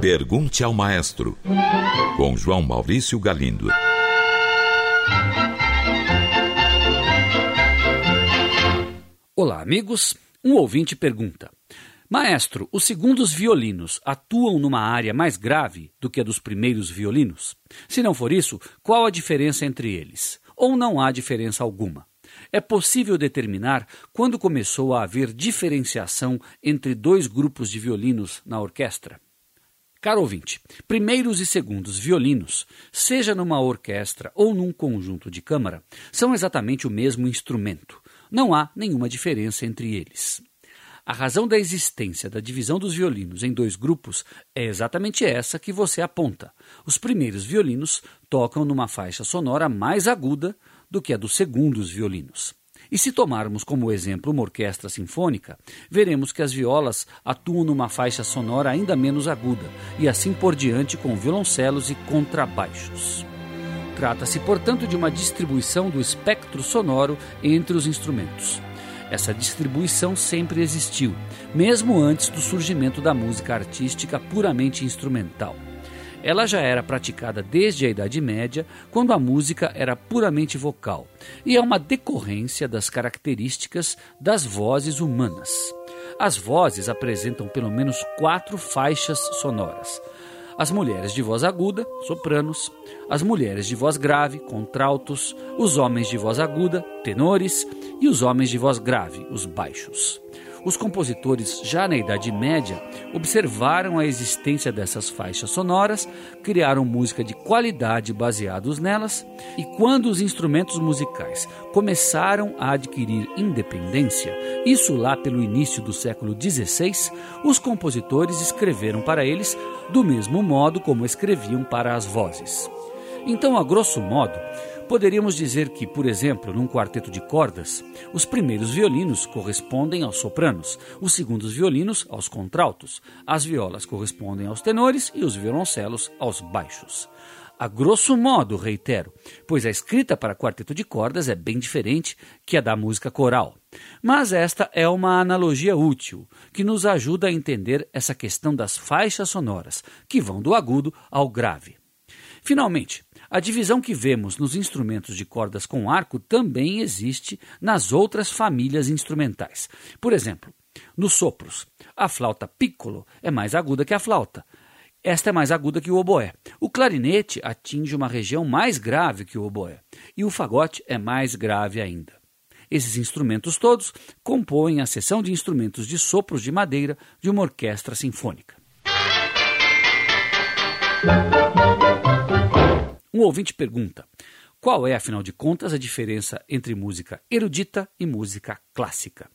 Pergunte ao Maestro, com João Maurício Galindo. Olá, amigos. Um ouvinte pergunta: Maestro, os segundos violinos atuam numa área mais grave do que a dos primeiros violinos? Se não for isso, qual a diferença entre eles? Ou não há diferença alguma? É possível determinar quando começou a haver diferenciação entre dois grupos de violinos na orquestra? Caro ouvinte, primeiros e segundos violinos, seja numa orquestra ou num conjunto de câmara, são exatamente o mesmo instrumento. Não há nenhuma diferença entre eles. A razão da existência da divisão dos violinos em dois grupos é exatamente essa que você aponta. Os primeiros violinos tocam numa faixa sonora mais aguda do que a dos segundos violinos. E se tomarmos como exemplo uma orquestra sinfônica, veremos que as violas atuam numa faixa sonora ainda menos aguda, e assim por diante com violoncelos e contrabaixos. Trata-se, portanto, de uma distribuição do espectro sonoro entre os instrumentos. Essa distribuição sempre existiu, mesmo antes do surgimento da música artística puramente instrumental. Ela já era praticada desde a Idade Média, quando a música era puramente vocal, e é uma decorrência das características das vozes humanas. As vozes apresentam pelo menos quatro faixas sonoras. As mulheres de voz aguda, sopranos, as mulheres de voz grave, contraltos, os homens de voz aguda, tenores, e os homens de voz grave, os baixos. Os compositores, já na Idade Média, observaram a existência dessas faixas sonoras, criaram música de qualidade baseados nelas, e quando os instrumentos musicais começaram a adquirir independência, isso lá pelo início do século XVI, os compositores escreveram para eles do mesmo modo como escreviam para as vozes. Então, a grosso modo, Poderíamos dizer que, por exemplo, num quarteto de cordas, os primeiros violinos correspondem aos sopranos, os segundos violinos aos contraltos, as violas correspondem aos tenores e os violoncelos aos baixos. A grosso modo, reitero, pois a escrita para quarteto de cordas é bem diferente que a da música coral. Mas esta é uma analogia útil, que nos ajuda a entender essa questão das faixas sonoras, que vão do agudo ao grave. Finalmente, a divisão que vemos nos instrumentos de cordas com arco também existe nas outras famílias instrumentais. Por exemplo, nos sopros, a flauta piccolo é mais aguda que a flauta. Esta é mais aguda que o oboé. O clarinete atinge uma região mais grave que o oboé. E o fagote é mais grave ainda. Esses instrumentos todos compõem a seção de instrumentos de sopros de madeira de uma orquestra sinfônica. Um ouvinte pergunta: qual é, afinal de contas, a diferença entre música erudita e música clássica?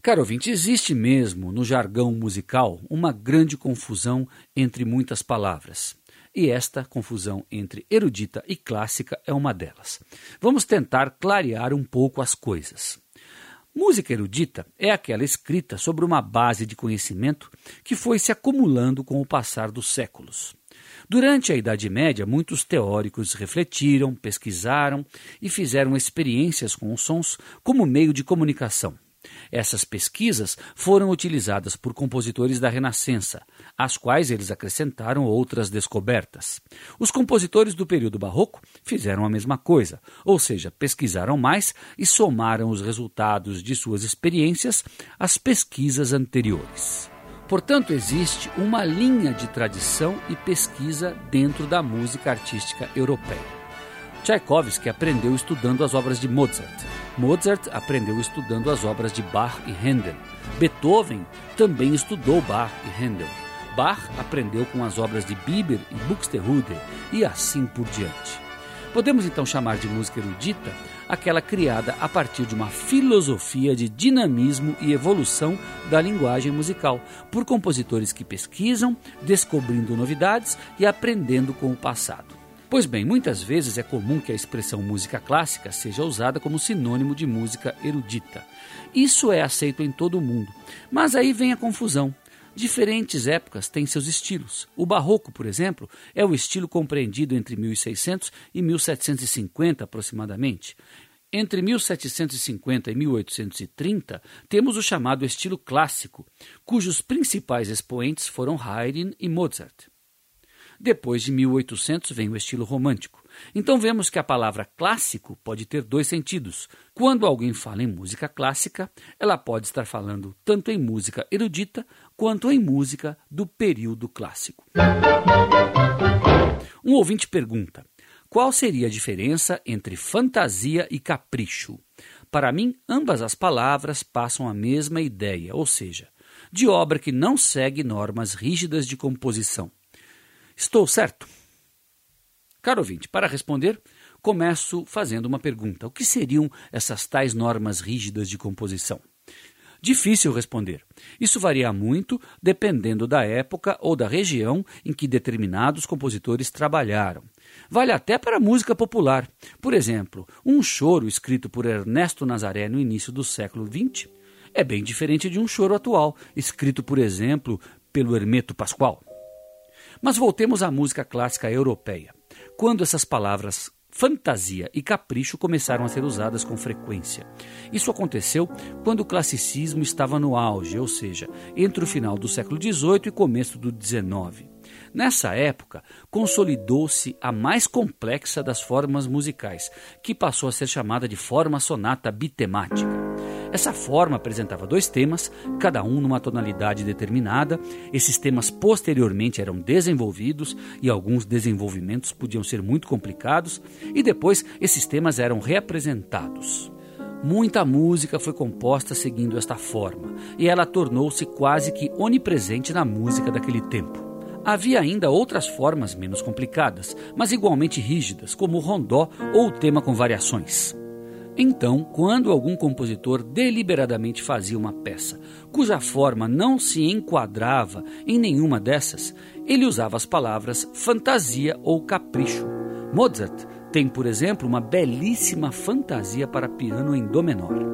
Caro ouvinte, existe mesmo no jargão musical uma grande confusão entre muitas palavras. E esta confusão entre erudita e clássica é uma delas. Vamos tentar clarear um pouco as coisas. Música erudita é aquela escrita sobre uma base de conhecimento que foi se acumulando com o passar dos séculos. Durante a Idade Média, muitos teóricos refletiram, pesquisaram e fizeram experiências com os sons como meio de comunicação. Essas pesquisas foram utilizadas por compositores da Renascença, às quais eles acrescentaram outras descobertas. Os compositores do período barroco fizeram a mesma coisa, ou seja, pesquisaram mais e somaram os resultados de suas experiências às pesquisas anteriores. Portanto, existe uma linha de tradição e pesquisa dentro da música artística europeia. Tchaikovsky aprendeu estudando as obras de Mozart. Mozart aprendeu estudando as obras de Bach e Handel. Beethoven também estudou Bach e Handel. Bach aprendeu com as obras de Bieber e Buxtehude e assim por diante. Podemos então chamar de música erudita aquela criada a partir de uma filosofia de dinamismo e evolução da linguagem musical, por compositores que pesquisam, descobrindo novidades e aprendendo com o passado. Pois bem, muitas vezes é comum que a expressão música clássica seja usada como sinônimo de música erudita. Isso é aceito em todo o mundo, mas aí vem a confusão. Diferentes épocas têm seus estilos. O barroco, por exemplo, é o estilo compreendido entre 1600 e 1750 aproximadamente. Entre 1750 e 1830, temos o chamado estilo clássico, cujos principais expoentes foram Haydn e Mozart. Depois de 1800 vem o estilo romântico. Então vemos que a palavra clássico pode ter dois sentidos. Quando alguém fala em música clássica, ela pode estar falando tanto em música erudita quanto em música do período clássico. Um ouvinte pergunta: qual seria a diferença entre fantasia e capricho? Para mim, ambas as palavras passam a mesma ideia, ou seja, de obra que não segue normas rígidas de composição. Estou certo? Caro ouvinte, para responder, começo fazendo uma pergunta: o que seriam essas tais normas rígidas de composição? Difícil responder. Isso varia muito dependendo da época ou da região em que determinados compositores trabalharam. Vale até para a música popular. Por exemplo, um choro escrito por Ernesto Nazaré no início do século XX é bem diferente de um choro atual, escrito, por exemplo, pelo Hermeto Pascoal. Mas voltemos à música clássica europeia. Quando essas palavras fantasia e capricho começaram a ser usadas com frequência. Isso aconteceu quando o classicismo estava no auge, ou seja, entre o final do século XVIII e começo do XIX. Nessa época, consolidou-se a mais complexa das formas musicais, que passou a ser chamada de forma sonata bitemática. Essa forma apresentava dois temas, cada um numa tonalidade determinada. Esses temas posteriormente eram desenvolvidos e alguns desenvolvimentos podiam ser muito complicados, e depois esses temas eram reapresentados. Muita música foi composta seguindo esta forma, e ela tornou-se quase que onipresente na música daquele tempo. Havia ainda outras formas menos complicadas, mas igualmente rígidas, como o rondó ou o tema com variações. Então, quando algum compositor deliberadamente fazia uma peça cuja forma não se enquadrava em nenhuma dessas, ele usava as palavras fantasia ou capricho. Mozart tem, por exemplo, uma belíssima fantasia para piano em dó menor.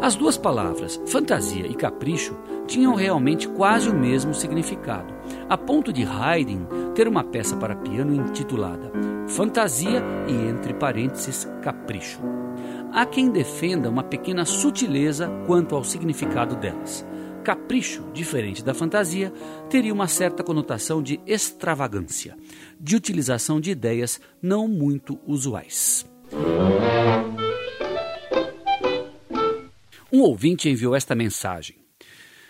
As duas palavras, fantasia e capricho, tinham realmente quase o mesmo significado, a ponto de Haydn ter uma peça para piano intitulada Fantasia e, entre parênteses, Capricho. Há quem defenda uma pequena sutileza quanto ao significado delas. Capricho, diferente da fantasia, teria uma certa conotação de extravagância, de utilização de ideias não muito usuais. Um ouvinte enviou esta mensagem.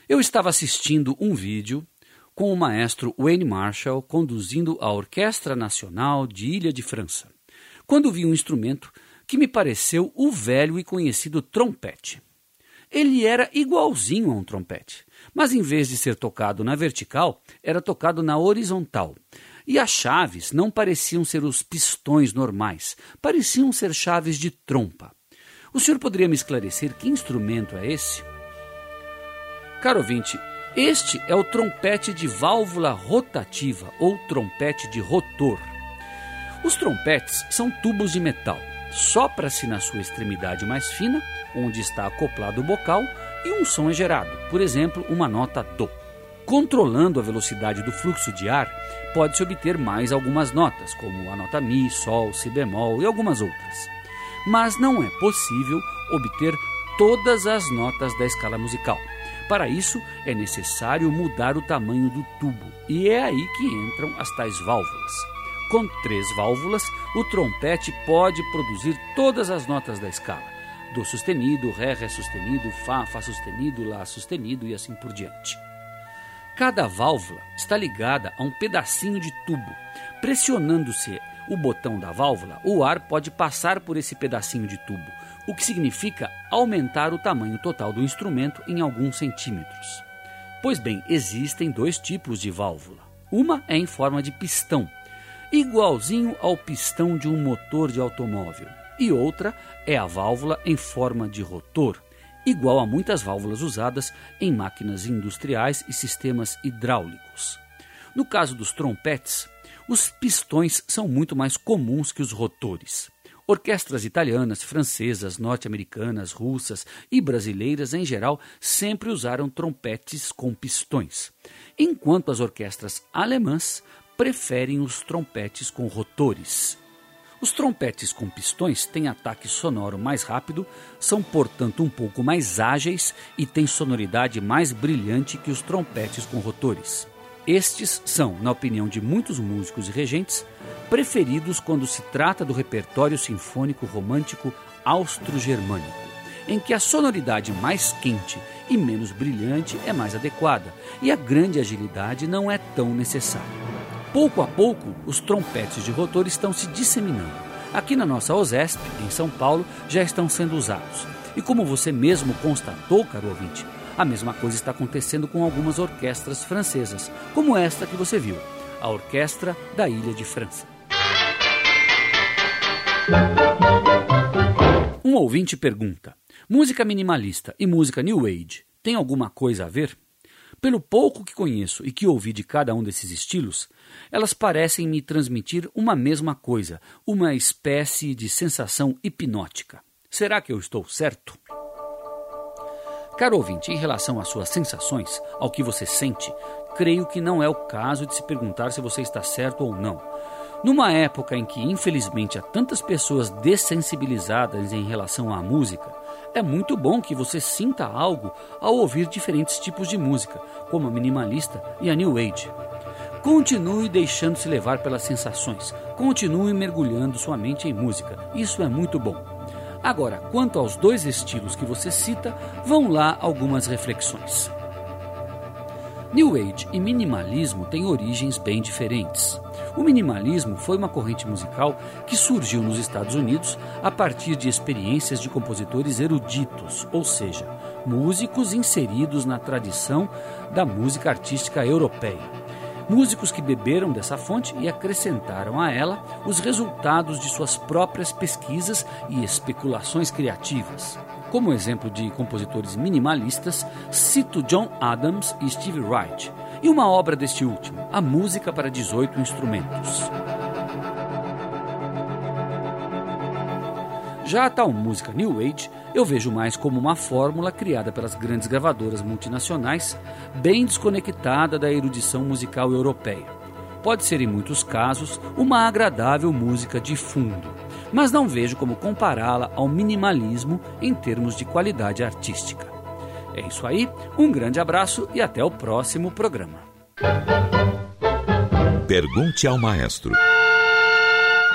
Eu estava assistindo um vídeo com o maestro Wayne Marshall conduzindo a Orquestra Nacional de Ilha de França, quando vi um instrumento que me pareceu o velho e conhecido trompete. Ele era igualzinho a um trompete, mas em vez de ser tocado na vertical, era tocado na horizontal. E as chaves não pareciam ser os pistões normais, pareciam ser chaves de trompa. O senhor poderia me esclarecer que instrumento é esse? Caro ouvinte, este é o trompete de válvula rotativa ou trompete de rotor. Os trompetes são tubos de metal. Sopra-se na sua extremidade mais fina, onde está acoplado o bocal, e um som é gerado, por exemplo, uma nota Do. Controlando a velocidade do fluxo de ar, pode-se obter mais algumas notas, como a nota Mi, Sol, Si bemol e algumas outras mas não é possível obter todas as notas da escala musical. Para isso, é necessário mudar o tamanho do tubo, e é aí que entram as tais válvulas. Com três válvulas, o trompete pode produzir todas as notas da escala: Do sustenido, Ré, Ré sustenido, Fá, Fá sustenido, Lá sustenido e assim por diante. Cada válvula está ligada a um pedacinho de tubo. Pressionando-se o botão da válvula, o ar pode passar por esse pedacinho de tubo, o que significa aumentar o tamanho total do instrumento em alguns centímetros. Pois bem, existem dois tipos de válvula. Uma é em forma de pistão, igualzinho ao pistão de um motor de automóvel, e outra é a válvula em forma de rotor, igual a muitas válvulas usadas em máquinas industriais e sistemas hidráulicos. No caso dos trompetes, os pistões são muito mais comuns que os rotores. Orquestras italianas, francesas, norte-americanas, russas e brasileiras em geral sempre usaram trompetes com pistões, enquanto as orquestras alemãs preferem os trompetes com rotores. Os trompetes com pistões têm ataque sonoro mais rápido, são portanto um pouco mais ágeis e têm sonoridade mais brilhante que os trompetes com rotores. Estes são, na opinião de muitos músicos e regentes, preferidos quando se trata do repertório sinfônico romântico austro-germânico, em que a sonoridade mais quente e menos brilhante é mais adequada e a grande agilidade não é tão necessária. Pouco a pouco, os trompetes de rotor estão se disseminando. Aqui na nossa OSESP, em São Paulo, já estão sendo usados. E como você mesmo constatou, caro ouvinte, a mesma coisa está acontecendo com algumas orquestras francesas, como esta que você viu, a Orquestra da Ilha de França. Um ouvinte pergunta: música minimalista e música New Age tem alguma coisa a ver? Pelo pouco que conheço e que ouvi de cada um desses estilos, elas parecem me transmitir uma mesma coisa, uma espécie de sensação hipnótica. Será que eu estou certo? Caro ouvinte, em relação às suas sensações, ao que você sente, creio que não é o caso de se perguntar se você está certo ou não. Numa época em que, infelizmente, há tantas pessoas dessensibilizadas em relação à música, é muito bom que você sinta algo ao ouvir diferentes tipos de música, como a minimalista e a New Age. Continue deixando-se levar pelas sensações, continue mergulhando sua mente em música, isso é muito bom. Agora, quanto aos dois estilos que você cita, vão lá algumas reflexões. New Age e minimalismo têm origens bem diferentes. O minimalismo foi uma corrente musical que surgiu nos Estados Unidos a partir de experiências de compositores eruditos, ou seja, músicos inseridos na tradição da música artística europeia. Músicos que beberam dessa fonte e acrescentaram a ela os resultados de suas próprias pesquisas e especulações criativas. Como exemplo de compositores minimalistas, cito John Adams e Steve Wright, e uma obra deste último, A Música para 18 Instrumentos. Já a tal música New Age eu vejo mais como uma fórmula criada pelas grandes gravadoras multinacionais, bem desconectada da erudição musical europeia. Pode ser, em muitos casos, uma agradável música de fundo, mas não vejo como compará-la ao minimalismo em termos de qualidade artística. É isso aí, um grande abraço e até o próximo programa. Pergunte ao maestro.